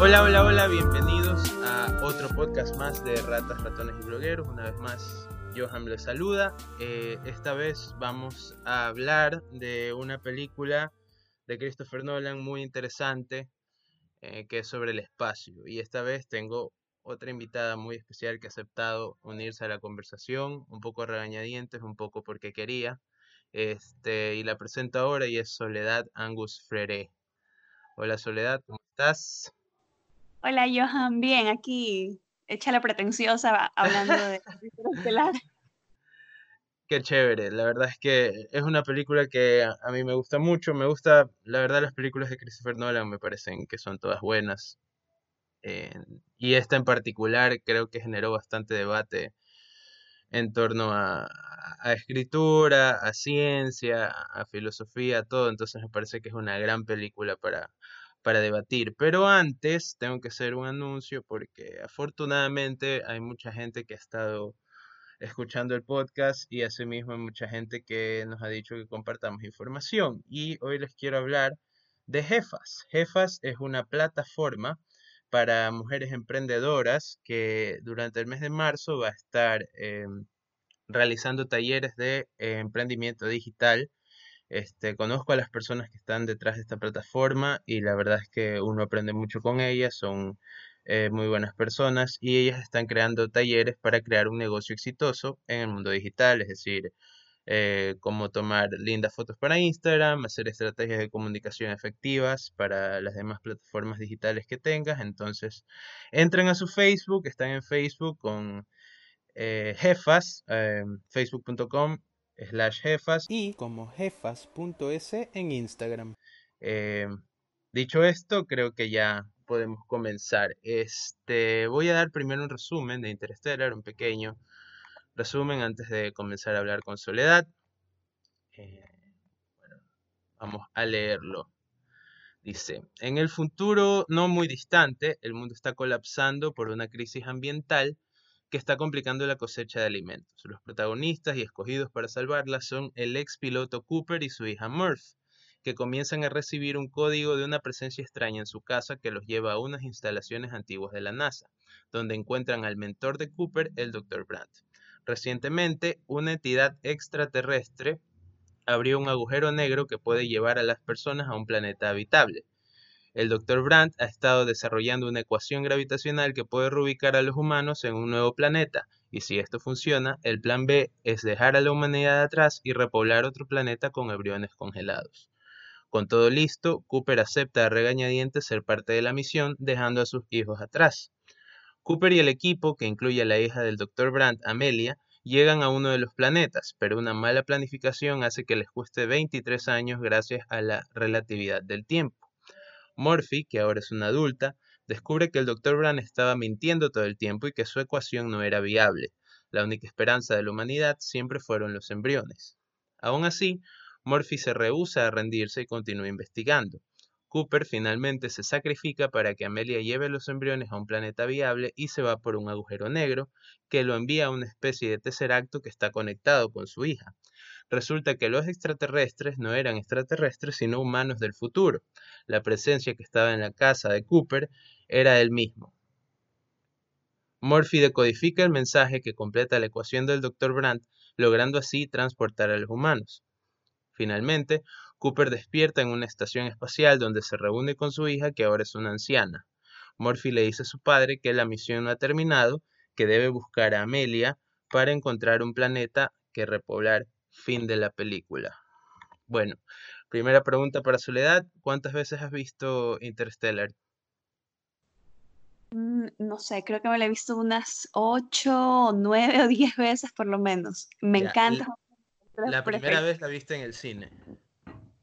Hola, hola, hola, bienvenidos a otro podcast más de Ratas, Ratones y Blogueros. Una vez más, Johan les saluda. Eh, esta vez vamos a hablar de una película de Christopher Nolan muy interesante eh, que es sobre el espacio. Y esta vez tengo otra invitada muy especial que ha aceptado unirse a la conversación, un poco regañadientes, un poco porque quería. Este, y la presento ahora y es Soledad Angus Frere. Hola Soledad, ¿cómo estás? Hola Johan, bien, aquí echa la pretenciosa hablando de estelar. Qué chévere, la verdad es que es una película que a, mí me gusta mucho, me gusta, la verdad las películas de Christopher Nolan me parecen que son todas buenas. Eh, y esta en particular creo que generó bastante debate en torno a, escritura, a ciencia, a filosofía, todo, entonces me parece que es una gran película para, para debatir. Pero antes tengo que hacer un anuncio porque afortunadamente hay mucha gente que ha estado escuchando el podcast y asimismo hay mucha gente que nos ha dicho que compartamos información. Y hoy les quiero hablar de Jefas. Jefas es una plataforma para mujeres emprendedoras que durante el mes de marzo va a estar em, realizando talleres de eh, emprendimiento digital. Este, conozco a las personas que están detrás de esta plataforma y la verdad es que uno aprende mucho con ellas, son eh, muy buenas personas y ellas están creando talleres para crear un negocio exitoso en el mundo digital, es decir, eh, cómo tomar lindas fotos para Instagram, hacer estrategias de comunicación efectivas para las demás plataformas digitales que tengas. Entonces, entren a su Facebook, están en Facebook con eh, jefas, facebook.com slash jefas y como jefas.es en Instagram. Eh, dicho esto, creo que ya podemos comenzar. Este, voy a dar primero un resumen de Interstellar, un pequeño resumen antes de comenzar a hablar con Soledad. Eh, vamos a leerlo. Dice, en el futuro no muy distante, el mundo está colapsando por una crisis ambiental que está complicando la cosecha de alimentos. Los protagonistas y escogidos para salvarla son el ex piloto Cooper y su hija Murph, que comienzan a recibir un código de una presencia extraña en su casa que los lleva a unas instalaciones antiguas de la NASA, donde encuentran al mentor de Cooper, el Dr. Brandt. Recientemente, una entidad extraterrestre abrió un agujero negro que puede llevar a las personas a un planeta habitable. El Dr. Brandt ha estado desarrollando una ecuación gravitacional que puede reubicar a los humanos en un nuevo planeta, y si esto funciona, el plan B es dejar a la humanidad atrás y repoblar otro planeta con embriones congelados. Con todo listo, Cooper acepta a regañadientes ser parte de la misión, dejando a sus hijos atrás. Cooper y el equipo, que incluye a la hija del Dr. Brandt, Amelia, llegan a uno de los planetas, pero una mala planificación hace que les cueste 23 años gracias a la relatividad del tiempo. Murphy, que ahora es una adulta, descubre que el Dr. Brown estaba mintiendo todo el tiempo y que su ecuación no era viable. La única esperanza de la humanidad siempre fueron los embriones. Aún así, Murphy se rehúsa a rendirse y continúa investigando. Cooper finalmente se sacrifica para que Amelia lleve los embriones a un planeta viable y se va por un agujero negro que lo envía a una especie de tercer acto que está conectado con su hija. Resulta que los extraterrestres no eran extraterrestres sino humanos del futuro. La presencia que estaba en la casa de Cooper era él mismo. Murphy decodifica el mensaje que completa la ecuación del Dr. Brandt, logrando así transportar a los humanos. Finalmente, Cooper despierta en una estación espacial donde se reúne con su hija que ahora es una anciana. Murphy le dice a su padre que la misión no ha terminado, que debe buscar a Amelia para encontrar un planeta que repoblar Fin de la película. Bueno, primera pregunta para Soledad. ¿Cuántas veces has visto Interstellar? Mm, no sé, creo que me la he visto unas ocho, nueve o diez veces por lo menos. Me encanta. La, primera vez la viste en el cine.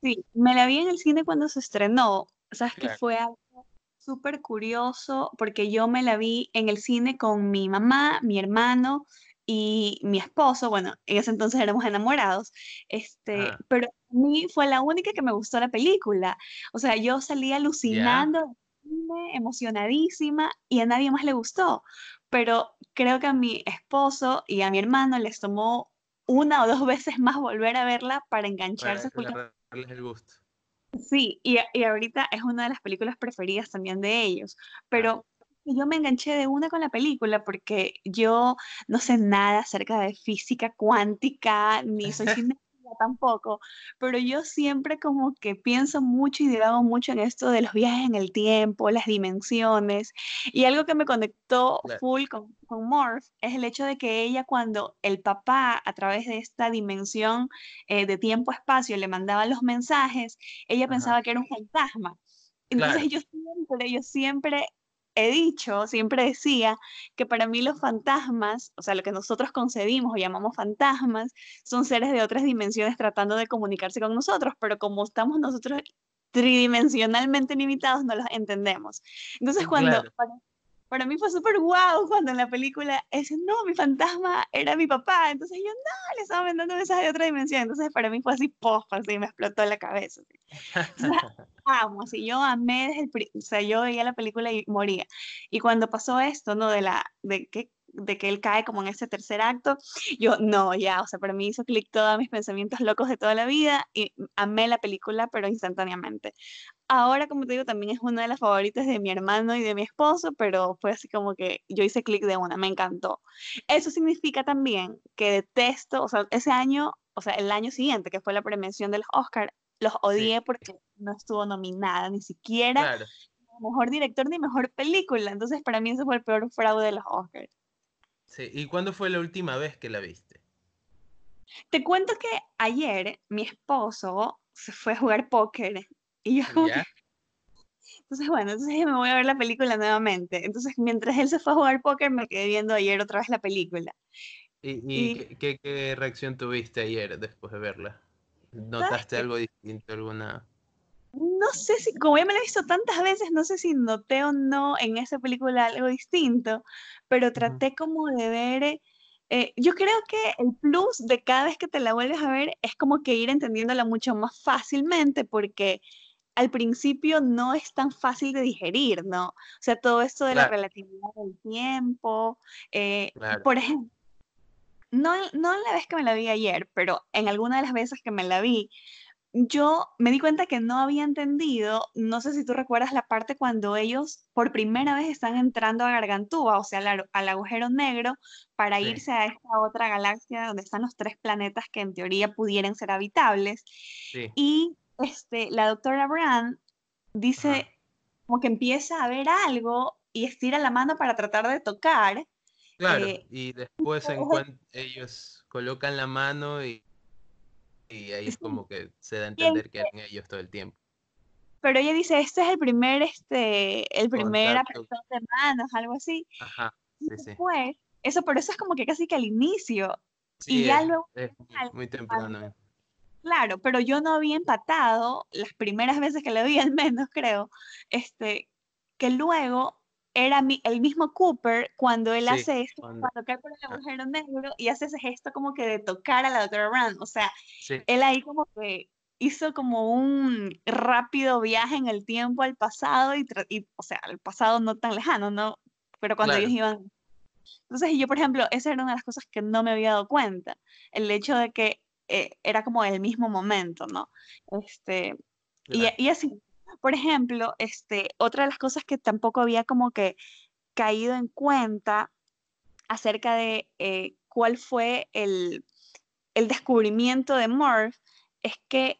Sí, me la vi en el cine cuando se estrenó. Sabes que fue algo súper curioso porque yo me la vi en el cine con mi mamá, mi hermano y mi esposo, bueno, en ese entonces éramos enamorados, este, ah. pero a mí fue la única que me gustó la película. O sea, yo salí alucinando, emocionadísima y a nadie más le gustó. Pero creo que a mi esposo y a mi hermano les tomó una o dos veces más volver a verla para engancharse. Para el gusto. Sí, y, y ahorita es una de las películas preferidas también de ellos, pero yo me enganché de una con la película porque yo no sé nada acerca de física cuántica, ni soy científica tampoco, pero yo siempre como que pienso mucho y divago mucho en esto de los viajes en el tiempo, las dimensiones, y algo que me conectó full con, con Morph es el hecho de que ella cuando el papá a través de esta dimensión eh, de tiempo-espacio le mandaba los mensajes, ella pensaba que era un fantasma. Entonces yo siempre, yo siempre he dicho, siempre decía que para mí los fantasmas, o sea, lo que nosotros concebimos o llamamos fantasmas, son seres de otras dimensiones tratando de comunicarse con nosotros, pero como estamos nosotros tridimensionalmente limitados, no los entendemos. Entonces, cuando para, mí fue súper guau cuando en la película es, no, mi fantasma era mi papá, entonces yo, no, le estaba mandando mensajes de otra dimensión, entonces para mí fue así, pof, así me explotó la cabeza. amo, así yo amé desde el, o sea, yo veía la película y moría. Y cuando pasó esto, ¿no? De la, de que de que él cae como en ese tercer acto, yo no, ya, o sea, para mí hizo clic todos mis pensamientos locos de toda la vida y amé la película, pero instantáneamente. Ahora, como te digo, también es una de las favoritas de mi hermano y de mi esposo, pero fue así como que yo hice clic de una, me encantó. Eso significa también que detesto, o sea, ese año, o sea, el año siguiente, que fue la premiación de los Oscar, los odié porque no estuvo nominada, ni siquiera mejor director ni mejor película. Entonces, para mí ese fue el peor fraude de los Oscars. Sí, ¿y cuándo fue la última vez que la viste? Te cuento que ayer mi esposo se fue a jugar póker y yo Entonces, bueno, entonces me voy a ver la película nuevamente. Entonces, mientras él se fue a jugar póker, me quedé viendo ayer otra vez la película. ¿Y, qué reacción tuviste ayer después de verla? ¿Notaste algo distinto, alguna? No sé si, como ya me la he visto tantas veces, no sé si noté o no en esa película algo distinto, pero traté como de ver, eh, yo creo que el plus de cada vez que te la vuelves a ver es como que ir entendiéndola mucho más fácilmente, porque al principio no es tan fácil de digerir, ¿no? O sea, todo esto de la relatividad del tiempo, eh, por ejemplo, no, no la vez que me la vi ayer, pero en alguna de las veces que me la vi, yo me di cuenta que no había entendido, no sé si tú recuerdas la parte cuando ellos por primera vez están entrando a Gargantúa, o sea, al, agujero negro, para irse a esta otra galaxia donde están los tres planetas que en teoría pudieran ser habitables. Y este, la doctora Brand dice, como que empieza a ver algo y estira la mano para tratar de tocar, Claro, eh, y después ellos colocan la mano y, y ahí es como que se da a entender que eran ellos todo el tiempo. Pero ella dice, este es el primer, este, el primer apretón de manos, algo así. Ajá, sí, sí. eso, pero eso es como que casi que al inicio. y ya luego... Es muy temprano. Claro, pero yo no había empatado las primeras veces que lo vi, al menos creo, este, que luego era el mismo Cooper cuando él hace esto, cuando... cae por el ah. agujero negro y hace ese gesto como que de tocar a la doctora Brown. O sea, él ahí como que hizo como un rápido viaje en el tiempo al pasado y, o sea, al pasado no tan lejano, ¿no? Pero cuando ellos iban... Entonces yo, por ejemplo, esa era una de las cosas que no me había dado cuenta, el hecho de que eh, era como el mismo momento, ¿no? Este, y, y así, por ejemplo, este, otra de las cosas que tampoco había como que caído en cuenta acerca de eh, cuál fue el, descubrimiento de Morph es que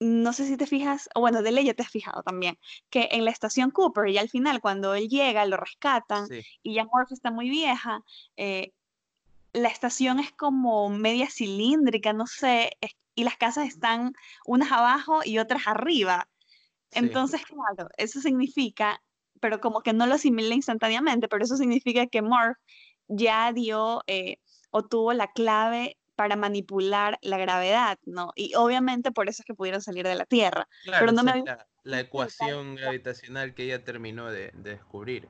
no sé si te fijas, o bueno, de ley ya te has fijado también, que en la estación Cooper y al final cuando él llega lo rescatan y ya Morph está muy vieja, eh, la estación es como media cilíndrica, no sé, y las casas están unas abajo y otras arriba. Entonces, claro, eso significa, pero como que no lo asimila instantáneamente, pero eso significa que Morph ya dio eh, o tuvo la clave para manipular la gravedad, ¿no? Y obviamente por eso es que pudieron salir de la Tierra. pero no me la, ecuación gravitacional que ella terminó de, descubrir.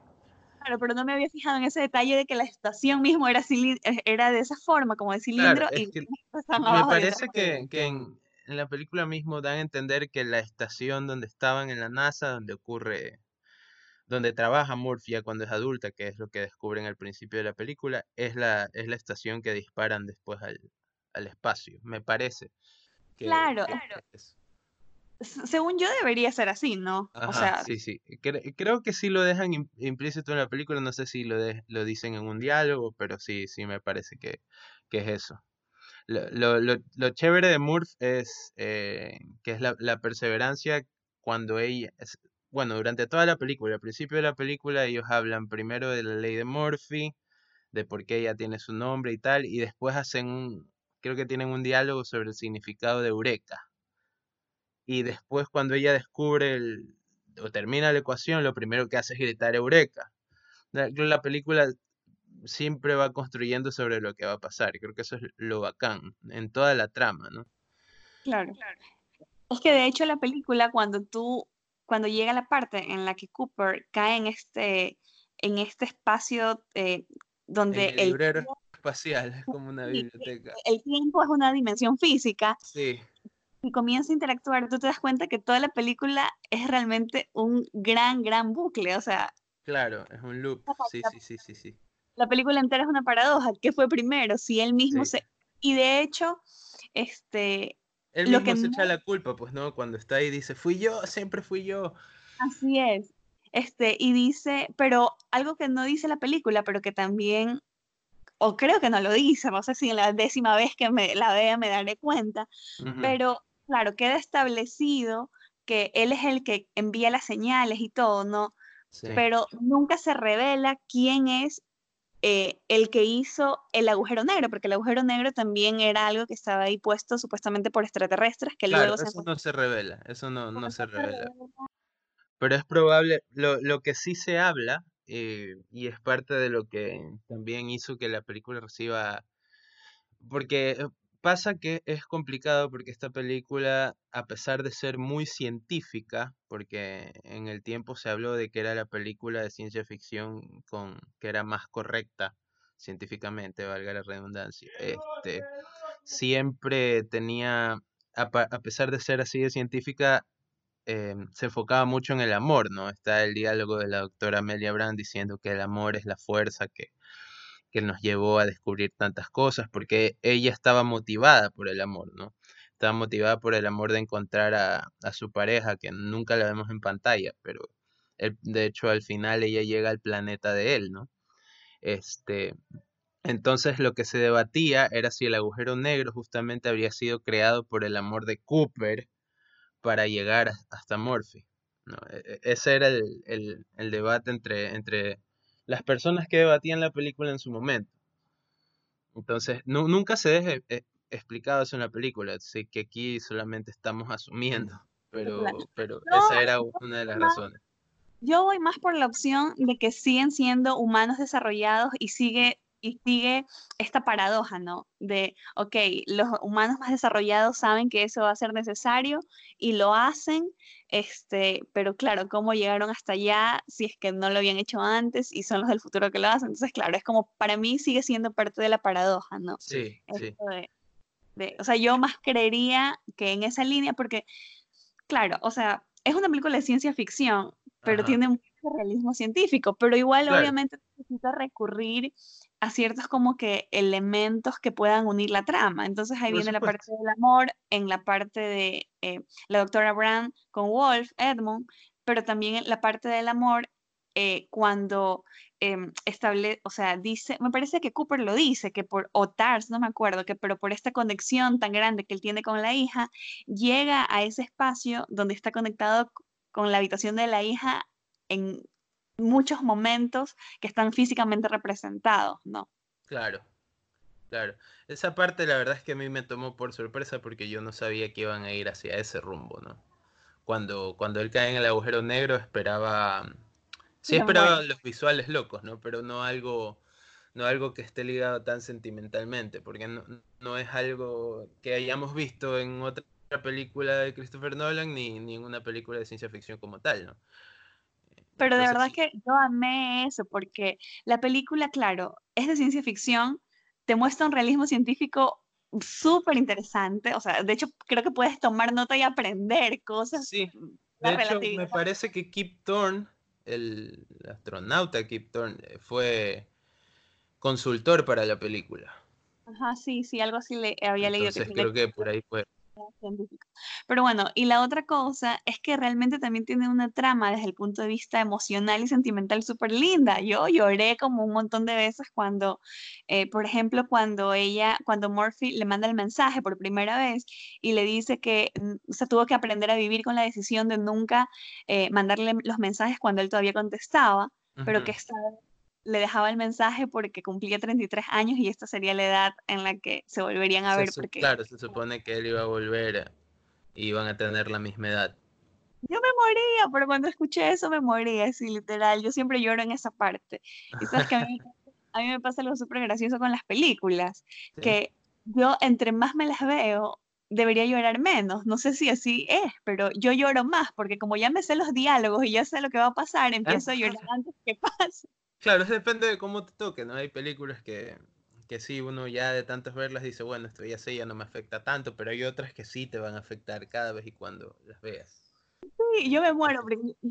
Claro, pero no me había fijado en ese detalle de que la estación mismo era, eh, era de esa forma, como de cilindro. y me parece que, que en, en la película mismo dan a entender que la estación donde estaban en la NASA, donde ocurre, donde trabaja Murphy cuando es adulta, que es lo que descubren al principio de la película, es la, es la estación que disparan después al, espacio, me parece. claro, según yo debería ser así, ¿no? o sea, sí, sí. creo que sí lo dejan implícito en la película, no sé si lo, lo dicen en un diálogo, pero sí, sí me parece que, es eso. Lo, lo, chévere de Murph es eh, que es la, perseverancia cuando ella, bueno, durante toda la película, al principio de la película ellos hablan primero de la ley de Murphy, de por qué ella tiene su nombre y tal, y después hacen un, creo que tienen un diálogo sobre el significado de Eureka. Y después cuando ella descubre el, o termina la ecuación, lo primero que hace es gritar Eureka. La película siempre va construyendo sobre lo que va a pasar. Creo que eso es lo bacán en toda la trama, ¿no? Claro. Es que de hecho la película, cuando tú cuando llega la parte en la que Cooper cae en este, en este espacio eh, donde el, librero espacial es como una biblioteca. El tiempo es una dimensión física. Sí. Y comienza a interactuar, tú te das cuenta que toda la película es realmente un gran, gran bucle, o sea. Claro, es un loop. Sí, sí, sí, sí, sí. La película entera es una paradoja. ¿Qué fue primero? Si él mismo se. Y de hecho, este, él lo mismo que se echa la culpa, pues, ¿no? Cuando está ahí dice, fui yo, siempre fui yo. Así es. Este, y dice, pero algo que no dice la película, pero que también, o creo que no lo dice, no sé si en la décima vez que me la vea me daré cuenta, pero claro, queda establecido que él es el que envía las señales y todo, ¿no? Pero nunca se revela quién es eh, el que hizo el agujero negro, porque el agujero negro también era algo que estaba ahí puesto supuestamente por extraterrestres que luego se... Eso no se revela, eso no, no se revela. Pero es probable, lo, lo que sí se habla, eh, y es parte de lo que también hizo que la película reciba, porque eh, Pasa que es complicado porque esta película, a pesar de ser muy científica, porque en el tiempo se habló de que era la película de ciencia ficción con que era más correcta científicamente, valga la redundancia, este, siempre tenía, a, pesar de ser así de científica, em, se enfocaba mucho en el amor, ¿no? Está el diálogo de la doctora Amelia Brand diciendo que el amor es la fuerza que que nos llevó a descubrir tantas cosas, porque ella estaba motivada por el amor, ¿no? Estaba motivada por el amor de encontrar a, su pareja, que nunca la vemos en pantalla, pero de hecho al final ella llega al planeta de él, ¿no? Este, entonces lo que se debatía era si el agujero negro justamente habría sido creado por el amor de Cooper para llegar hasta Morphy. ¿no? E, e, ese era el, el debate entre, entre las personas que debatían la película en su momento. Entonces, nunca se deja eh, explicado eso en la película, así que aquí solamente estamos asumiendo, pero, pero esa era una de las razones. Yo voy más por la opción de que siguen siendo humanos desarrollados y sigue y sigue esta paradoja, ¿no? De, ok, los humanos más desarrollados saben que eso va a ser necesario y lo hacen, este, pero claro, ¿cómo llegaron hasta allá si es que no lo habían hecho antes y son los del futuro que lo hacen? Entonces, claro, es como, para mí sigue siendo parte de la paradoja, ¿no? Sí, sí. o sea, yo más creería que en esa línea, porque, claro, o sea, es una película de ciencia ficción, pero tiene mucho realismo científico, pero igual obviamente necesita recurrir a ciertos como que elementos que puedan unir la trama. Entonces ahí viene la parte del amor, en la parte de eh, la doctora Brown con Wolf, Edmund, pero también la parte del amor eh, cuando em, establece, o sea, dice, me parece que Cooper lo dice, que por, o Tars, no me acuerdo, que pero por esta conexión tan grande que él tiene con la hija, llega a ese espacio donde está conectado con la habitación de la hija en muchos momentos que están físicamente representados, ¿no? Claro, claro. Esa parte la verdad es que a mí me tomó por sorpresa porque yo no sabía que iban a ir hacia ese rumbo, ¿no? Cuando, cuando él cae en el agujero negro esperaba... Sí esperaba los visuales locos, ¿no? Pero no algo, no algo que esté ligado tan sentimentalmente, porque no, no es algo que hayamos visto en otra película de Christopher Nolan ni, ni en una película de ciencia ficción como tal, ¿no? Pero de verdad que yo amé eso, porque la película, claro, es de ciencia ficción, te muestra un realismo científico súper interesante, o sea, de hecho creo que puedes tomar nota y aprender cosas. Sí, de hecho me parece que Kip Thorne, el astronauta Kip Thorne, eh, fue consultor para la película. Ajá, sí, sí, algo así le había leído. Entonces creo que por ahí fue. Pero bueno, y la otra cosa es que realmente también tiene una trama desde el punto de vista emocional y sentimental súper linda. Yo lloré como un montón de veces cuando, eh, por ejemplo, cuando ella, cuando Murphy le manda el mensaje por primera vez y le dice que mm, se tuvo que aprender a vivir con la decisión de nunca eh, mandarle los mensajes cuando él todavía contestaba, pero que estaba le dejaba el mensaje porque cumplía 33 años y esta sería la edad en la que se volverían a ver. Porque... Claro, se supone que él iba a volver y iban a tener la misma edad. Yo me moría, pero cuando escuché eso me moría, así literal. Yo siempre lloro en esa parte. Y sabes que a mí, me pasa algo súper gracioso con las películas, que yo entre más me las veo, debería llorar menos. No sé si así es, pero yo lloro más porque como ya me sé los diálogos y ya sé lo que va a pasar, empiezo a llorar antes que pase. Claro, depende de cómo te toque, ¿no? Hay películas que, que sí, uno ya de tantas verlas dice, bueno, esto ya sé, ya no me afecta tanto, pero hay otras que sí te van a afectar cada vez y cuando las veas. Sí, yo me muero,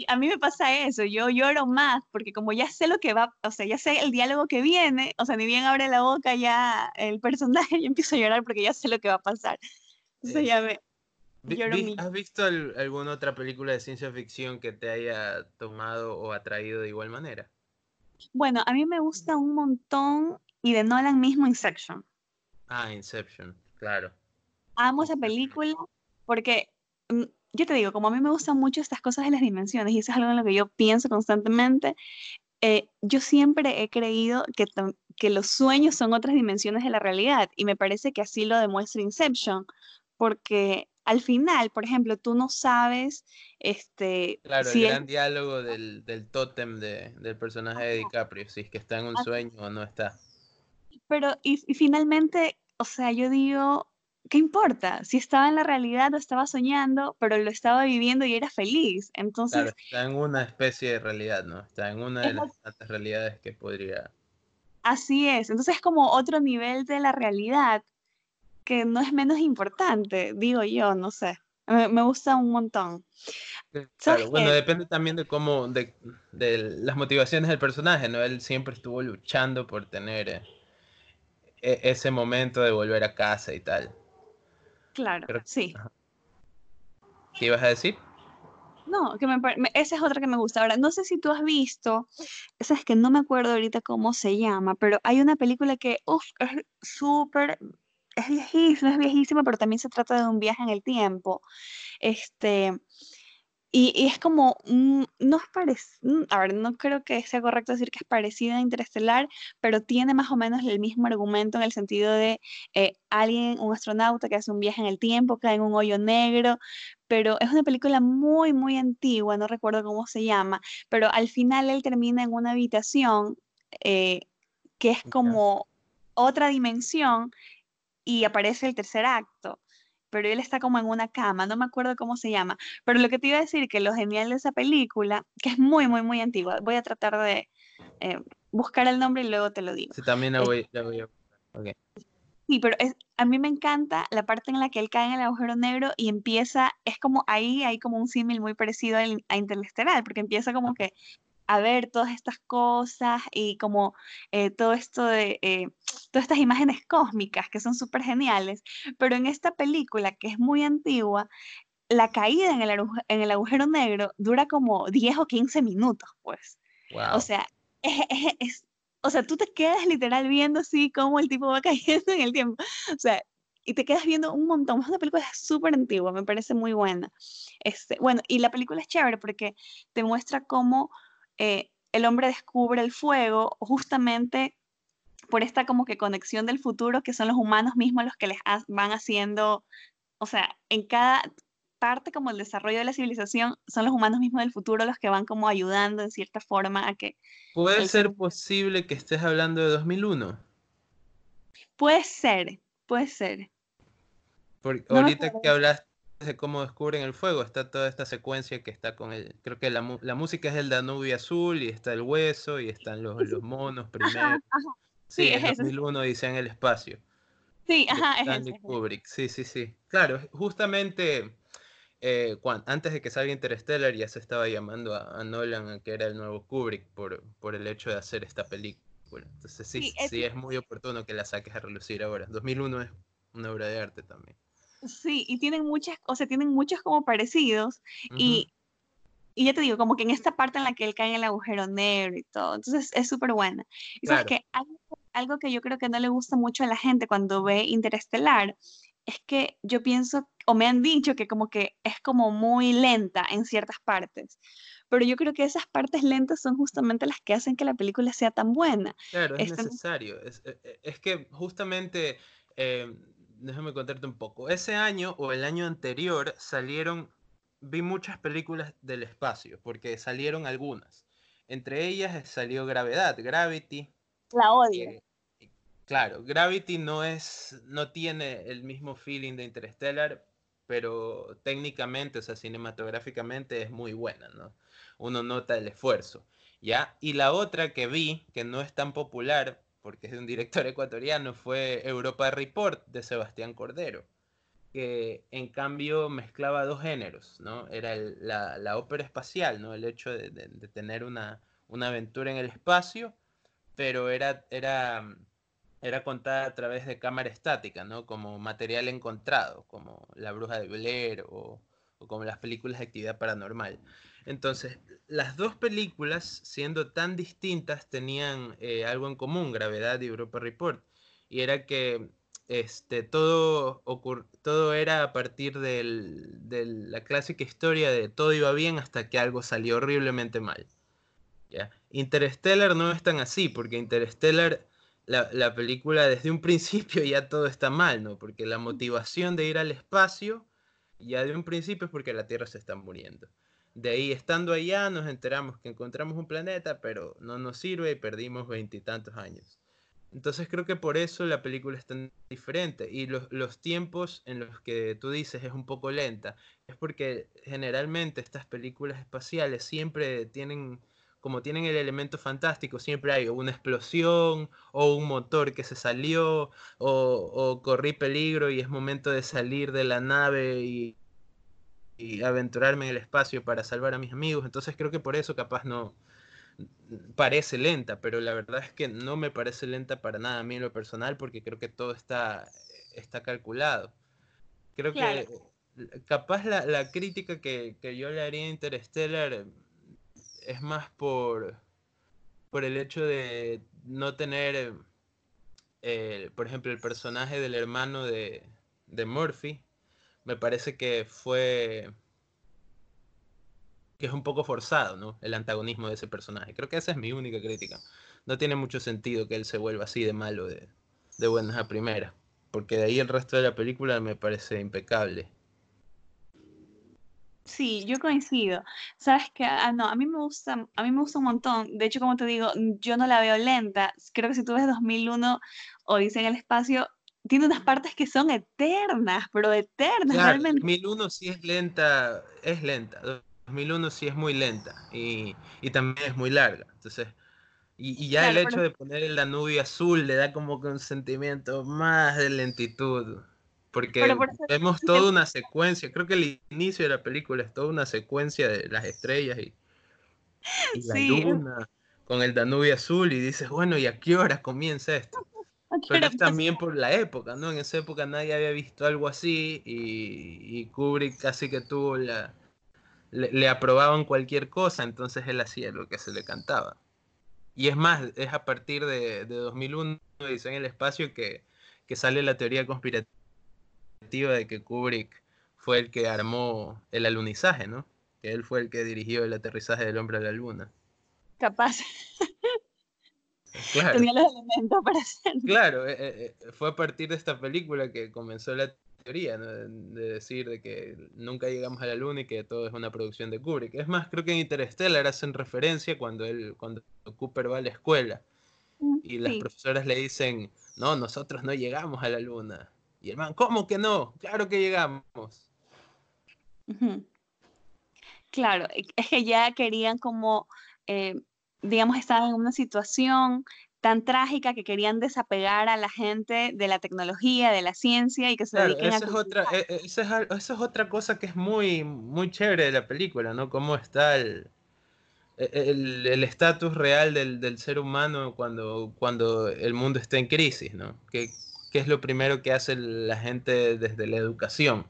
a mí me pasa eso, yo lloro más, porque como ya sé lo que va, o sea, ya sé el diálogo que viene, o sea, ni bien abre la boca ya el personaje, yo empiezo a llorar porque ya sé lo que va a pasar. Entonces ya me... ¿Has visto alguna otra película de ciencia ficción que te haya tomado o atraído de igual manera? Bueno, a mí me gusta un montón y de Nolan mismo Inception. Ah, Inception, claro. Amo esa película porque, mm, yo te digo, como a mí me gustan mucho estas cosas de las dimensiones y eso es algo en lo que yo pienso constantemente, eh, yo siempre he creído que, que los sueños son otras dimensiones de la realidad y me parece que así lo demuestra Inception, porque al final, por ejemplo, tú no sabes, este... Claro, el gran diálogo del, del tótem del personaje de DiCaprio, si es que está en un sueño o no está. Pero, y, finalmente, o sea, yo digo, ¿qué importa? Si estaba en la realidad o estaba soñando, pero lo estaba viviendo y era feliz. Entonces... Claro, está en una especie de realidad, ¿no? Está en una de las tantas realidades que podría... Así es, entonces es como otro nivel de la realidad que no es menos importante, digo yo, no sé. Me, gusta un montón. Claro, bueno, depende también de cómo, de, las motivaciones del personaje, ¿no? Él siempre estuvo luchando por tener eh, e, ese momento de volver a casa y tal. Claro, sí. ¿Qué ibas a decir? No, que me, esa es otra que me gusta. Ahora, no sé si tú has visto, esa es que no me acuerdo ahorita cómo se llama, pero hay una película que, uff, es súper es viejísimo, es viejísimo, pero también se trata de un viaje en el tiempo. Este, y, es como, no es parecido, a ver, no creo que sea correcto decir que es parecida a Interestelar, pero tiene más o menos el mismo argumento en el sentido de eh, alguien, un astronauta que hace un viaje en el tiempo, cae en un hoyo negro, pero es una película muy, muy antigua, no recuerdo cómo se llama, pero al final él termina en una habitación eh, que es como otra dimensión y aparece el tercer acto, pero él está como en una cama, no me acuerdo cómo se llama, pero lo que te iba a decir que lo genial de esa película, que es muy, muy, muy antigua, voy a tratar de eh, buscar el nombre y luego te lo digo. Sí, también la voy, la voy a okay. Sí, pero es, a mí me encanta la parte en la que él cae en el agujero negro y empieza, es como ahí hay como un símil muy parecido a Interestelar, porque empieza como que a ver todas estas cosas y como eh, todo esto de, eh, todas estas imágenes cósmicas que son súper geniales, pero en esta película que es muy antigua, la caída en el, en el agujero negro dura como 10 o 15 minutos, pues. O sea, es, o sea, tú te quedas literal viendo así cómo el tipo va cayendo en el tiempo. O sea, y te quedas viendo un montón. Es una película súper antigua, me parece muy buena. Este, bueno, y la película es chévere porque te muestra cómo eh, el hombre descubre el fuego justamente por esta como que conexión del futuro que son los humanos mismos los que les van haciendo, o sea, en cada parte como el desarrollo de la civilización son los humanos mismos del futuro los que van como ayudando en cierta forma a que... ¿Puede ser posible que estés hablando de 2001? Puede ser, puede ser. Porque ahorita que hablaste de cómo descubren el fuego, está toda esta secuencia que está con el, creo que la, música es el Danubio azul y está el hueso y están los, los monos primero. Sí, es en 2001 dice en el espacio. Sí, ajá, es Kubrick, sí, sí, sí. Claro, justamente eh, antes de que salga Interstellar ya se estaba llamando a, Nolan que era el nuevo Kubrick por, por el hecho de hacer esta película. Entonces sí, sí, es, sí es muy oportuno que la saques a relucir ahora. 2001 es una obra de arte también. Sí, y tienen muchas, o sea, tienen muchos como parecidos. y, y ya te digo, como que en esta parte en la que él cae en el agujero negro y todo. Entonces es súper buena. Y sabes que algo, algo que yo creo que no le gusta mucho a la gente cuando ve Interestelar es que yo pienso, o me han dicho que como que es como muy lenta en ciertas partes, pero yo creo que esas partes lentas son justamente las que hacen que la película sea tan buena. Claro, es necesario. Es, e, e, es, que justamente, eh, déjame contarte un poco, ese año o el año anterior salieron, vi muchas películas del espacio, porque salieron algunas. Entre ellas salió Gravedad, Gravity. La odio. Eh, Claro, Gravity no es, no tiene el mismo feeling de Interstellar, pero técnicamente, o sea, cinematográficamente es muy buena, ¿no? Uno nota el esfuerzo, ¿ya? Y la otra que vi, que no es tan popular, porque es de un director ecuatoriano, fue Europa Report de Sebastián Cordero, que en cambio mezclaba dos géneros, ¿no? Era la, ópera espacial, ¿no? El hecho de, de tener una, una, aventura en el espacio, pero era, era era contada a través de cámara estática, ¿no? Como material encontrado, como La Bruja de Blair o, como las películas de actividad paranormal. Entonces, las dos películas, siendo tan distintas, tenían eh, algo en común, Gravedad y Europa Report, y era que este, todo, era a partir de la clásica historia de todo iba bien hasta que algo salió horriblemente mal. Interstellar no es tan así, porque Interstellar la, película desde un principio ya todo está mal, ¿no? Porque la motivación de ir al espacio ya de un principio es porque la Tierra se está muriendo. De ahí, estando allá, nos enteramos que encontramos un planeta, pero no nos sirve y perdimos veintitantos años. Entonces creo que por eso la película es tan diferente. Y los, los, tiempos en los que tú dices es un poco lenta, es porque generalmente estas películas espaciales siempre tienen como tienen el elemento fantástico, siempre hay una explosión o un motor que se salió o, corrí peligro y es momento de salir de la nave y, aventurarme en el espacio para salvar a mis amigos. Entonces creo que por eso capaz no parece lenta, pero la verdad es que no me parece lenta para nada a mí en lo personal porque creo que todo está, está calculado. Creo que capaz la, crítica que, que, yo le haría a Interstellar es más por, por el hecho de no tener, eh, por ejemplo, el personaje del hermano de, de Murphy, me parece que fue que es un poco forzado, ¿no? El antagonismo de ese personaje. Creo que esa es mi única crítica. No tiene mucho sentido que él se vuelva así de malo de, de buenas a primera. Porque de ahí el resto de la película me parece impecable. Sí, yo coincido. Sabes que, ah, no, a mí me gusta, a mí me gusta un montón. De hecho, como te digo, yo no la veo lenta. Creo que si tú ves 2001 o dice en el espacio, tiene unas partes que son eternas, pero eternas claro, realmente. 2001 sí es lenta, es lenta. 2001 sí es muy lenta y, y también es muy larga. Entonces, y, ya el hecho de poner el Danubio azul le da como que un sentimiento más de lentitud. Porque vemos toda una secuencia, creo que el inicio de la película es toda una secuencia de las estrellas y, la luna con el Danubio azul y dices, bueno, ¿y a qué hora comienza esto? Pero es también por la época, ¿no? En esa época nadie había visto algo así y, y Kubrick casi que tuvo la... Le, aprobaban cualquier cosa, entonces él hacía lo que se le cantaba. Y es más, es a partir de, de 2001, dice en el espacio, que, que sale la teoría conspirativa de que Kubrick fue el que armó el alunizaje, ¿no? Que él fue el que dirigió el aterrizaje del hombre a la luna. Capaz. Claro. Tenía los elementos para hacerlo. Claro, eh, eh, eh, fue a partir de esta película que comenzó la teoría, ¿no? de, decir de que nunca llegamos a la luna y que todo es una producción de Kubrick. Es más, creo que en Interstellar hacen referencia cuando él, cuando Cooper va a la escuela mm, y las profesoras le dicen, no, nosotros no llegamos a la luna. Y el man, ¿cómo que no? Claro que llegamos. Claro, e, es que ya querían como, eh, digamos, estar en una situación tan trágica que querían desapegar a la gente de la tecnología, de la ciencia y que se dediquen a... Es otra, e, e, esa, es, otra cosa que es muy, muy chévere de la película, ¿no? Cómo está el estatus el, real del, del, ser humano cuando, cuando el mundo está en crisis, ¿no? Que ¿qué es lo primero que hace la gente desde la educación?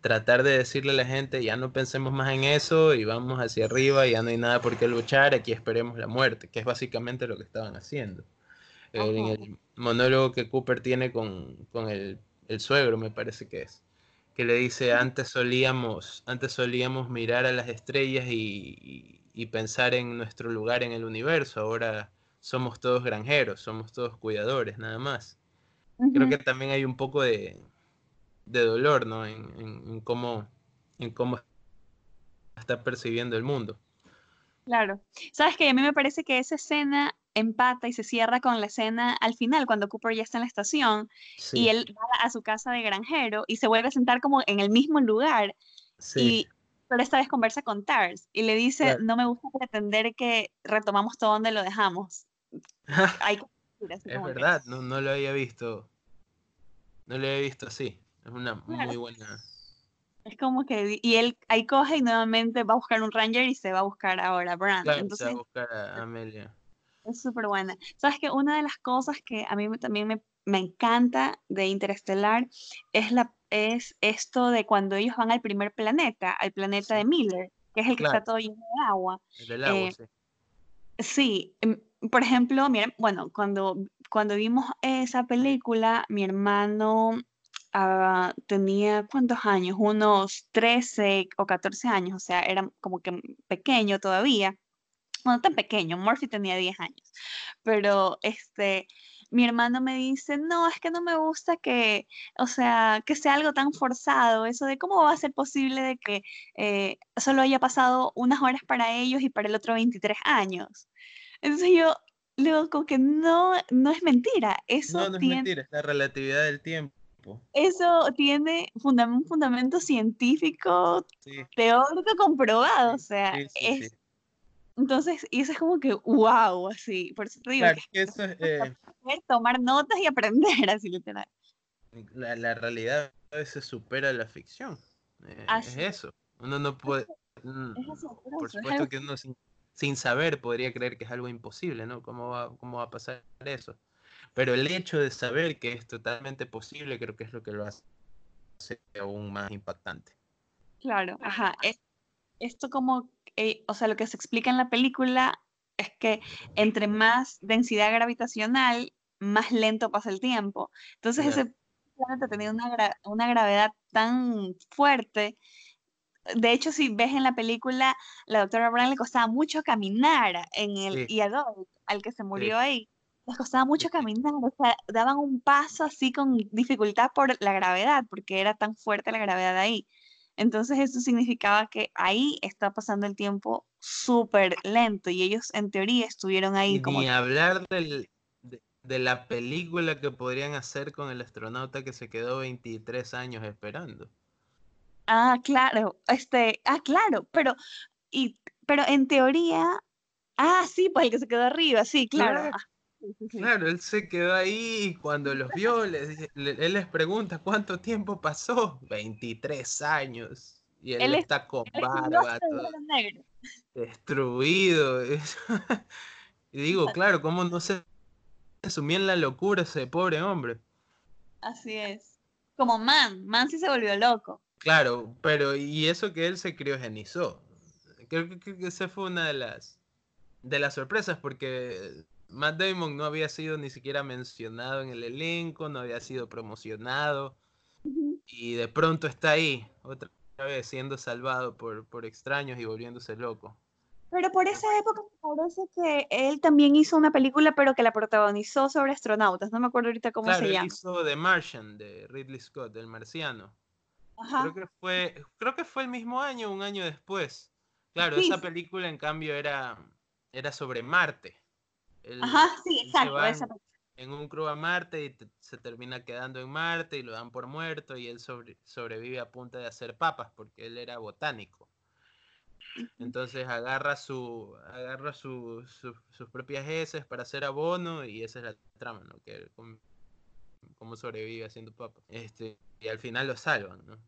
Tratar de decirle a la gente, ya no pensemos más en eso y vamos hacia arriba, ya no hay nada por qué luchar, aquí esperemos la muerte, que es básicamente lo que estaban haciendo. En el monólogo que Cooper tiene con, el, el suegro, me parece que es que le dice antes solíamos, antes solíamos mirar a las estrellas y, pensar en nuestro lugar en el universo, ahora somos todos granjeros, somos todos cuidadores, nada más. Creo que también hay un poco de, dolor, ¿no? En, cómo, en cómo está percibiendo el mundo. Claro. Sabes que a mí me parece que esa escena empata y se cierra con la escena al final, cuando Cooper ya está en la estación y él va a su casa de granjero y se vuelve a sentar como en el mismo lugar. Y, pero esta vez conversa con Tars y le dice, no me gusta pretender que retomamos todo donde lo dejamos. es verdad, no, no, lo había visto. No lo había visto así. Es una muy buena. Es como que, y él ahí coge y nuevamente va a buscar un Ranger y se va a buscar ahora a Brand. se va a buscar a Amelia. Es súper buena. Sabes que una de las cosas que a mí también me, me encanta de Interestelar es, la, es esto de cuando ellos van al primer planeta, al planeta de Miller, que es el que está todo lleno de agua. El agua, eh, sí. Sí, em, por ejemplo, miren, bueno, cuando, cuando vimos esa película, mi hermano ah, tenía cuántos años, unos 13 o 14 años, o sea, era como que pequeño todavía no tan pequeño, Murphy tenía 10 años, pero este, mi hermano me dice, no, es que no me gusta que, o sea, que sea algo tan forzado, eso de cómo va a ser posible de que eh, solo haya pasado unas horas para ellos y para el otro 23 años. Entonces yo le digo como que no, no es mentira, eso no, no es mentira, es la relatividad del tiempo. Eso tiene un fundamento científico, teórico comprobado, o sea, es entonces, y eso es como que, wow, así. Por eso te digo, que eso es, eh, tomar notas y aprender, así literal. La, la realidad a veces supera la ficción. Eh, es eso. Uno no puede. Mm, por supuesto que uno sin, saber podría creer que es algo imposible, ¿no? ¿Cómo va, ¿Cómo va a pasar eso? Pero el hecho de saber que es totalmente posible creo que es lo que lo hace aún más impactante. Claro, ajá. esto como eh, o sea, lo que se explica en la película es que entre más densidad gravitacional, más lento pasa el tiempo. Entonces ese planeta tenía una, una gravedad tan fuerte. De hecho, si ves en la película, la doctora Brown le costaba mucho caminar en el sí. al que se murió ahí. Les costaba mucho caminar, o sea, daban un paso así con dificultad por la gravedad, porque era tan fuerte la gravedad ahí. Entonces eso significaba que ahí está pasando el tiempo súper lento y ellos en teoría estuvieron ahí como... Ni hablar del, de, la película que podrían hacer con el astronauta que se quedó 23 años esperando. Ah, claro, este, ah, claro, pero, y, pero en teoría, ah, sí, pues el que se quedó arriba, sí, claro. Ah, Claro, él se quedó ahí y cuando los vio, él les pregunta cuánto tiempo pasó. 23 años. Y él, está con barba, todo destruido. y digo, claro, ¿cómo no se sumía en la locura ese pobre hombre? Así es. Como Man, Man sí se volvió loco. Claro, pero y eso que él se criogenizó. Creo que, que esa fue una de las de las sorpresas porque Matt Damon no había sido ni siquiera mencionado en el elenco, no había sido promocionado. Y de pronto está ahí, otra vez, siendo salvado por, por extraños y volviéndose loco. Pero por esa época me parece que él también hizo una película, pero que la protagonizó sobre astronautas. No me acuerdo ahorita cómo se llama. hizo The Martian de Ridley Scott, del marciano. Creo que fue, creo que fue el mismo año, un año después. Claro, esa película en cambio era, era sobre Marte. Ajá, sí, exacto. en un crew a Marte y se termina quedando en Marte y lo dan por muerto y él sobrevive a punta de hacer papas porque él era botánico. Entonces agarra su agarra sus propias heces para hacer abono y esa es la trama, ¿no? Que cómo, sobrevive haciendo papas. Este, y al final lo salvan, ¿no?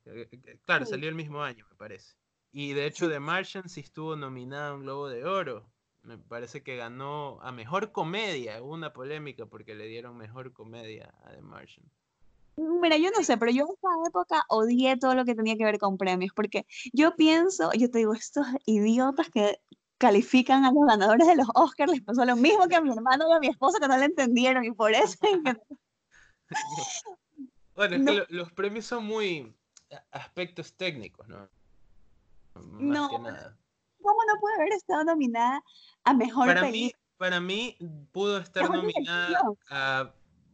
Claro, salió el mismo año, me parece. Y de hecho, The Martian sí estuvo nominado a un Globo de Oro me parece que ganó a mejor comedia. Hubo una polémica porque le dieron mejor comedia a The Martian. Mira, yo no sé, pero yo en esa época odié todo lo que tenía que ver con premios, porque yo pienso, yo te digo, estos idiotas que califican a los ganadores de los Oscars les pasó lo mismo que a mi hermano y a mi esposo que no le entendieron y por eso... bueno, es que los premios son muy aspectos técnicos, ¿no? no, ¿Cómo no puede haber estado nominada a mejor para Mí, para mí pudo estar nominada a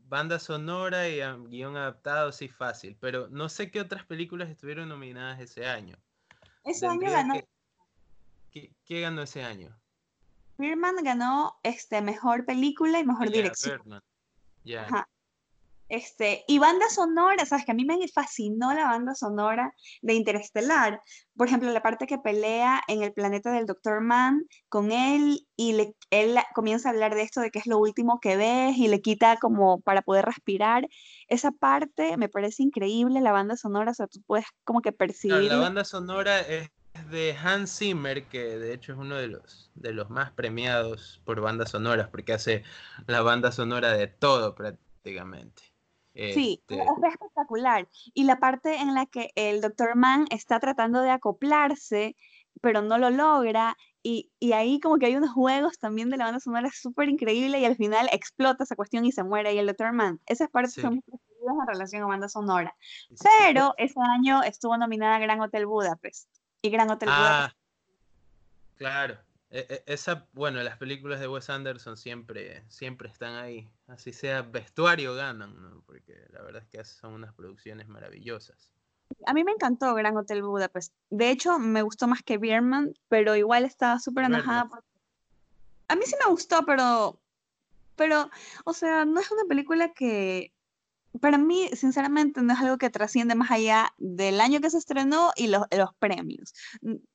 banda sonora y a guion adaptado, sí, fácil. Pero no sé qué otras películas estuvieron nominadas ese año. Ese año ganó. ¿Qué, ganó ese año? Birdman ganó este, mejor película y mejor dirección. Ya. Este, y banda sonora, sabes que a mí me fascinó la banda sonora de Interestelar. Por ejemplo, la parte que pelea en el planeta del Dr. Mann con él y le, él comienza a hablar de esto de que es lo último que ves y le quita como para poder respirar. Esa parte me parece increíble, la banda sonora, o sea, tú puedes como que percibir. la banda sonora es de Hans Zimmer, que de hecho es uno de los, de los más premiados por bandas sonoras, porque hace la banda sonora de todo prácticamente. Sí, este es espectacular. Y la parte en la que el Dr. Mann está tratando de acoplarse, pero no lo logra, y, ahí como que hay unos juegos también de la banda sonora súper increíble y al final explota esa cuestión y se muere ahí el Dr. Mann. Esas partes son muy preferidas en relación a banda sonora. Pero ese año estuvo nominada Gran Hotel Budapest. Y Gran Hotel ah, Budapest. Claro. E, e, esa, bueno, las películas de Wes Anderson siempre, siempre están ahí. Así sea vestuario ganan, ¿no? Porque la verdad es que son unas producciones maravillosas. A mí me encantó Gran Hotel Budapest. De hecho, me gustó más que Bierman, pero igual estaba súper enojada. A mí sí me gustó, pero, pero, o sea, no es una película que para mí, sinceramente, no es algo que trasciende más allá del año que se estrenó y los, los premios.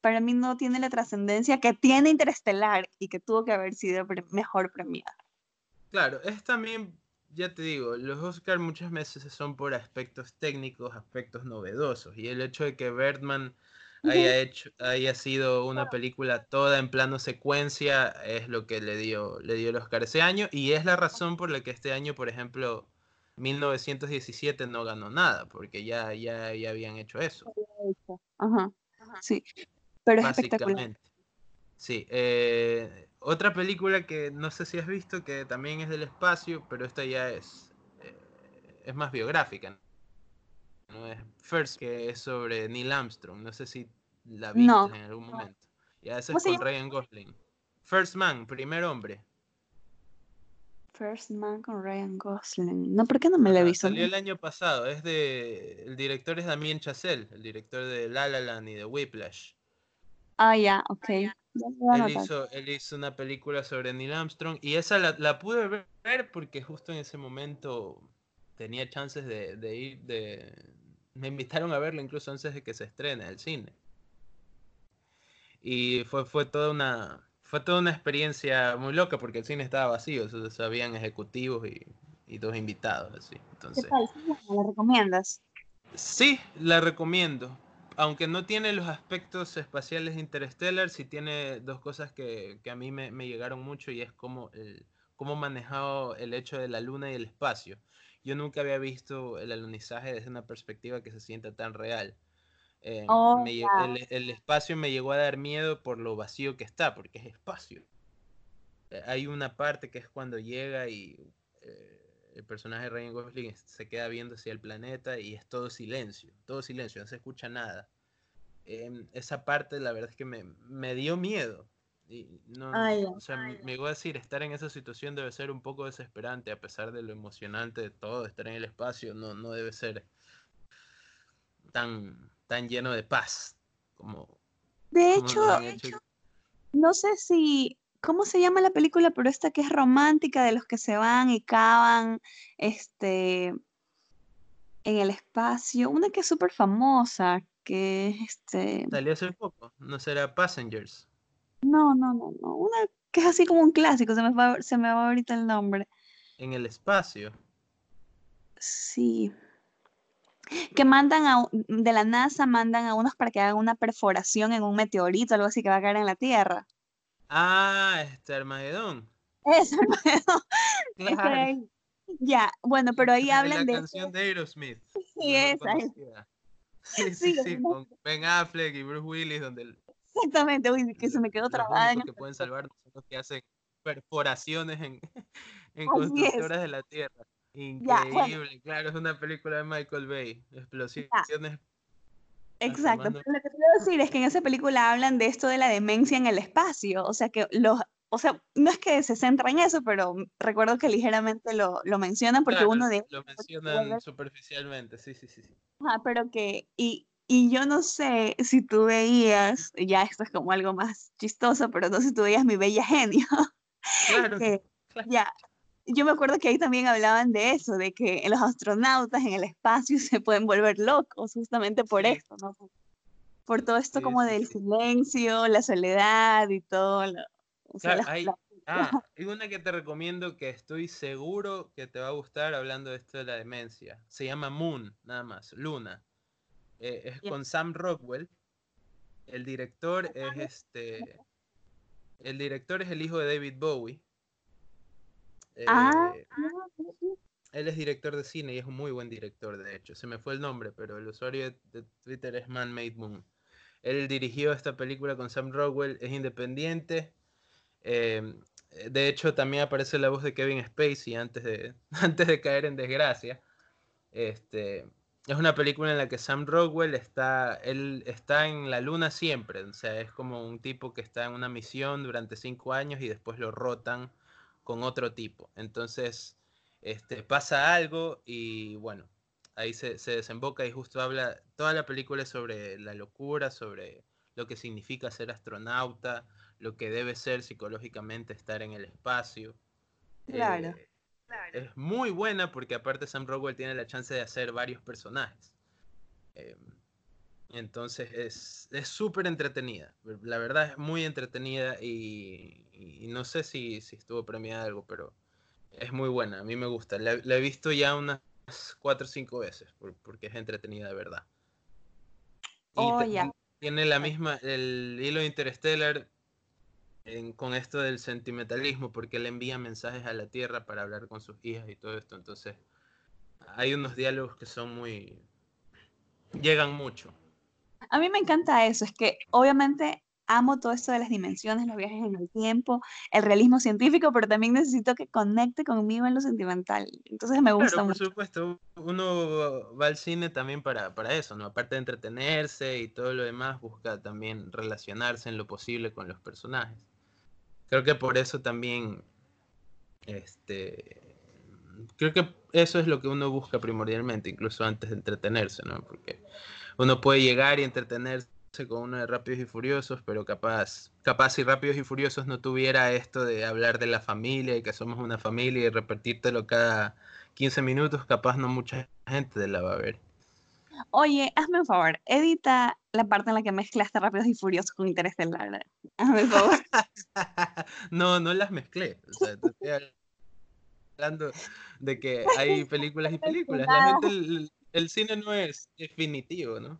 Para mí no tiene la trascendencia que tiene Interestelar y que tuvo que haber sido mejor premiada. Claro, es también, ya te digo, los Oscars muchas veces son por aspectos técnicos, aspectos novedosos. Y el hecho de que Bertman haya, hecho, haya sido una película toda en plano secuencia es lo que le dio, le dio el Oscar ese año. Y es la razón por la que este año, por ejemplo, 1917 no ganó nada, porque ya, ya, ya habían hecho eso. Ajá, sí. Pero es espectacular. Sí. Eh, otra película que no sé si has visto, que también es del espacio, pero esta ya es, eh, es más biográfica. ¿no? Es First, que es sobre Neil Armstrong. No sé si la viste en algún momento. Ya, esa es con Ryan Gosling. First Man, primer hombre. First Man con Ryan Gosling. No, ¿por qué no me la he visto? Salió el año pasado. Es de. El director es Damien Chazelle, el director de La La Land y de Whiplash. Ah, ya, ok. él, hizo, él hizo una película sobre Neil Armstrong y esa la, pude ver porque justo en ese momento tenía chances de, de ir. de Me invitaron a verlo incluso antes de que se estrene el cine. Y fue, fue toda una fue toda una experiencia muy loca porque el cine estaba vacío, o habían ejecutivos y, dos invitados. Así. Entonces, ¿La recomiendas? Sí, la recomiendo. Aunque no tiene los aspectos espaciales de Interstellar, sí tiene dos cosas que, a mí me, llegaron mucho y es cómo, el, cómo manejado el hecho de la luna y el espacio. Yo nunca había visto el alunizaje desde una perspectiva que se sienta tan real. Eh, oh, el, espacio me llegó a dar miedo por lo vacío que está, porque es espacio. Eh, hay una parte que es cuando llega y eh, el personaje de Ryan Gosling se queda viendo hacia el planeta y es todo silencio, todo silencio, no se escucha nada. Em, esa parte la verdad es que me, dio miedo. Y no, o sea, me llegó a decir, estar en esa situación debe ser un poco desesperante, a pesar de lo emocionante de todo, estar en el espacio, no, no debe ser tan, tan lleno de paz. Como, de hecho, no sé si, ¿cómo se llama la película? Pero esta que es romántica de los que se van y cavan este, en el espacio. Una que es súper famosa, que es este... Salió hace poco, ¿no será Passengers? No, no, no, no. Una que es así como un clásico, se me va, se me va ahorita el nombre. En el espacio. Sí que mandan a, de la NASA, mandan a unos para que hagan una perforación en un meteorito, algo así que va a caer en la Tierra. Ah, este Armagedón. Es Armagedón. Ya, bueno, pero ahí hablan de... La canción de Aerosmith. Sí, esa es. Sí, sí, sí, con Ben Affleck y Bruce Willis, donde... Exactamente, uy, que se me quedó trabada. Los que pueden salvar son los que hacen perforaciones en, en constructoras de la Tierra. Increíble, claro, es una película de Michael Bay. Explosiones. Exacto, lo que quiero decir es que en esa película hablan de esto de la demencia en el espacio, o sea que los, o sea, no es que se centra en eso, pero recuerdo que ligeramente lo, lo mencionan porque uno de... Lo mencionan superficialmente, sí, sí, sí. Ah, pero que, y, y yo no sé si tú veías, ya esto es como algo más chistoso, pero no sé si tú veías mi bella genio. Claro. que, Ya, yo me acuerdo que ahí también hablaban de eso, de que los astronautas en el espacio se pueden volver locos justamente por esto, ¿no? Por todo esto como del silencio, la soledad y todo. claro, hay, ah, hay una que te recomiendo que estoy seguro que te va a gustar hablando de esto de la demencia. Se llama Moon, nada más, Luna. Eh, es con Sam Rockwell. El director es este. El director es el hijo de David Bowie. Ah, eh, él es director de cine y es un muy buen director, de hecho. Se me fue el nombre, pero el usuario de Twitter es Man Made Moon. Él dirigió esta película con Sam Rockwell, es independiente. Em, de hecho, también aparece la voz de Kevin Spacey antes de, antes de caer en desgracia. Este, es una película en la que Sam Rockwell está, él está en la luna siempre, o sea, es como un tipo que está en una misión durante cinco años y después lo rotan con otro tipo. Entonces, este, pasa algo y bueno, ahí se, desemboca y justo habla, toda la película es sobre la locura, sobre lo que significa ser astronauta, lo que debe ser psicológicamente estar en el espacio. Claro. Eh, es muy buena porque aparte Sam Rockwell tiene la chance de hacer varios personajes. Em, entonces es súper entretenida. La verdad es muy entretenida y, no sé si, estuvo premiada algo, pero es muy buena. A mí me gusta. La, he visto ya unas cuatro o cinco veces porque es entretenida de verdad. Oh, tiene la misma, el hilo Interstellar con esto del sentimentalismo, porque él envía mensajes a la Tierra para hablar con sus hijas y todo esto. Entonces, hay unos diálogos que son muy... llegan mucho. A mí me encanta eso, es que obviamente amo todo esto de las dimensiones, los viajes en el tiempo, el realismo científico, pero también necesito que conecte conmigo en lo sentimental. Entonces me gusta claro, por supuesto, uno va al cine también para, para eso, ¿no? Aparte de entretenerse y todo lo demás, busca también relacionarse en lo posible con los personajes. Creo que por eso también, este, creo que eso es lo que uno busca primordialmente, incluso antes de entretenerse, ¿no? Porque uno puede llegar y entretenerse con uno de Rápidos y Furiosos, pero capaz, capaz si Rápidos y Furiosos no tuviera esto de hablar de la familia y que somos una familia y repetírtelo cada 15 minutos, capaz no mucha gente la va a ver. Oye, hazme un favor, edita la parte en la que mezclaste Rápidos y Furiosos con Interestelar. Hazme un favor. no, no las mezclé. O sea, te estoy hablando de que hay películas y películas. La gente, el cine no es definitivo, ¿no?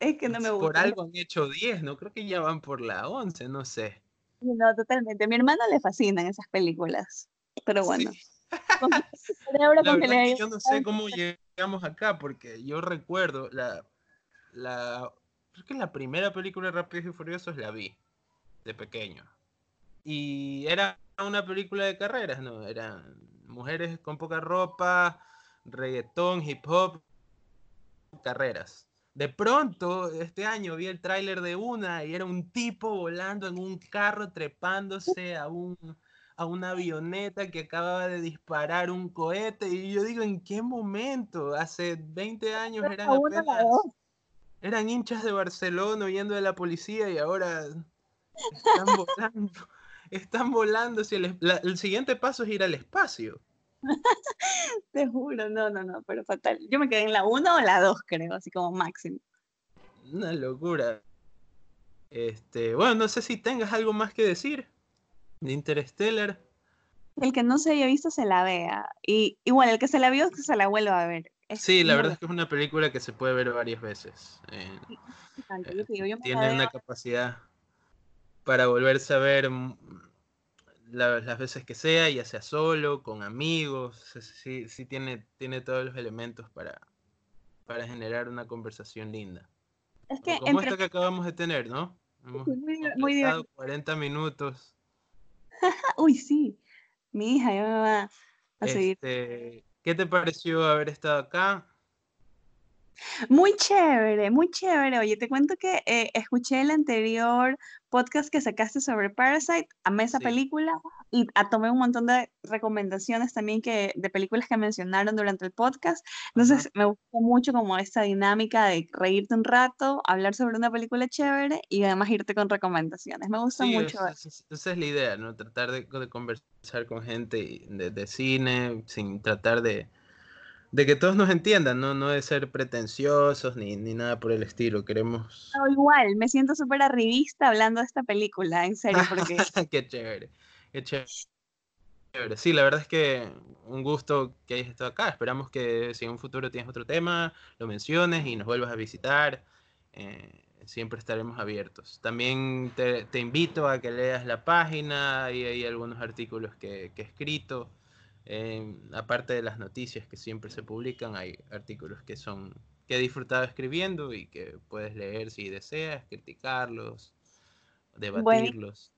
Es que no me gusta. Por algo han hecho 10, ¿no? Creo que ya van por la 11, no sé. No, totalmente. A mi hermano le fascinan esas películas. Pero bueno. yo no sé cómo llegamos acá, porque yo recuerdo la, la. Creo que la primera película de Rápidos y Furiosos la vi de pequeño. Y era una película de carreras, ¿no? Eran mujeres con poca ropa, reggaetón, hip hop, carreras. De pronto, este año vi el tráiler de una y era un tipo volando en un carro trepándose a un a una avioneta que acababa de disparar un cohete y yo digo, ¿en qué momento? Hace 20 años eran apenas, eran hinchas de Barcelona huyendo de la policía y ahora están volando. Están volando. el, el siguiente paso es ir al espacio. Te juro, no, no, no, pero fatal. Yo me quedé en la 1 o la 2, creo, así como máximo. Una locura. Este, bueno, no sé si tengas algo más que decir de Interstellar. El que no se haya visto se la vea. Y igual, el que se la vio, que se la vuelva a ver. sí, la verdad es que es una película que se puede ver varias veces. Eh, eh, tiene una capacidad para volverse a ver las veces que sea, ya sea solo, con amigos, sí, sí tiene, tiene todos los elementos para, para generar una conversación linda. Es que como esta que acabamos de tener, ¿no? Hemos muy, muy 40 minutos. Uy, sí. Mi hija ya me va a seguir. Este, ¿Qué te pareció haber estado acá? Muy chévere, muy chévere. Oye, te cuento que eh, escuché el anterior podcast que sacaste sobre Parasite, amé esa película y a, tomé un montón de recomendaciones también que, de películas que mencionaron durante el podcast. Entonces me gustó mucho como esta dinámica de reírte un rato, hablar sobre una película chévere y además irte con recomendaciones. Me gusta mucho. Esa, es la idea, ¿no? Tratar de, conversar con gente de cine sin tratar de de que todos nos entiendan, ¿no? No de ser pretenciosos ni, ni nada por el estilo. Queremos. No, igual, me siento súper arribista hablando de esta película, en serio, porque. qué chévere, qué chévere. Sí, la verdad es que un gusto que hayas estado acá. Esperamos que si en un futuro tienes otro tema, lo menciones y nos vuelvas a visitar. Eh, siempre estaremos abiertos. También te, te, invito a que leas la página y hay algunos artículos que, que he escrito aparte de las noticias que siempre se publican, hay artículos que son que he disfrutado escribiendo y que puedes leer si deseas, criticarlos, debatirlos.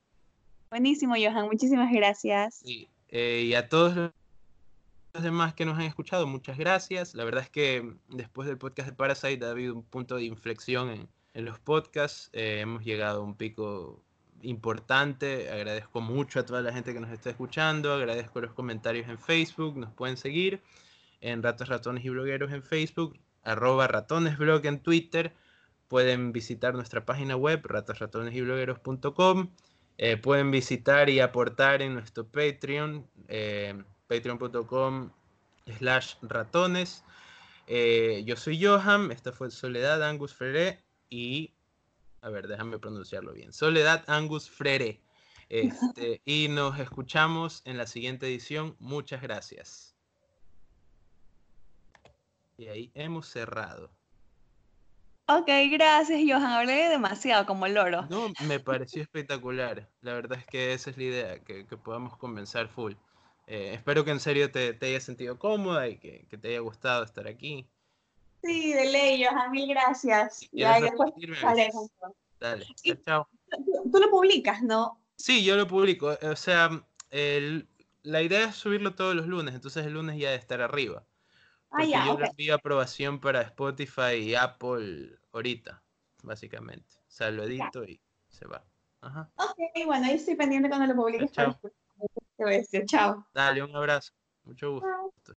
Buenísimo, Johan, muchísimas gracias. Eh, y a todos los demás que nos han escuchado, muchas gracias. La verdad es que después del podcast de Parasite ha habido un punto de inflexión en, en los podcasts. Eh, hemos llegado a un pico importante. Agradezco mucho a toda la gente que nos está escuchando. Agradezco los comentarios en Facebook. Nos pueden seguir en Ratos, Ratones y Blogueros en Facebook, arroba ratonesblog en Twitter. Pueden visitar nuestra página web, ratosratonesyblogueros.com. Eh, pueden visitar y aportar en nuestro Patreon, eh, patreon.com slash ratones. Eh, yo soy Johan, esta fue Soledad Angus Ferré y a ver, déjame pronunciarlo bien. Soledad Angus Frere. Este, y nos escuchamos en la siguiente edición. Muchas gracias. Y ahí hemos cerrado. Ok, gracias, Johan. Hablé demasiado como el loro. No, me pareció espectacular. La verdad es que esa es la idea, que, podamos comenzar full. Eh, espero que en serio te, te hayas sentido cómoda y que, que te haya gustado estar aquí. Sí, de ley, Johan, mil gracias. Ya, después Dale, Dale, chao. Tú, lo publicas, ¿no? Sí, yo lo publico. O sea, la idea es subirlo todos los lunes, entonces el lunes ya de estar arriba. Ah, porque yo le envío aprobación para Spotify y Apple ahorita, básicamente. O sea, lo edito y se va. Ajá. Ok, bueno, ahí estoy pendiente cuando lo publiques. Chao. Chao. Dale, un abrazo. Mucho gusto.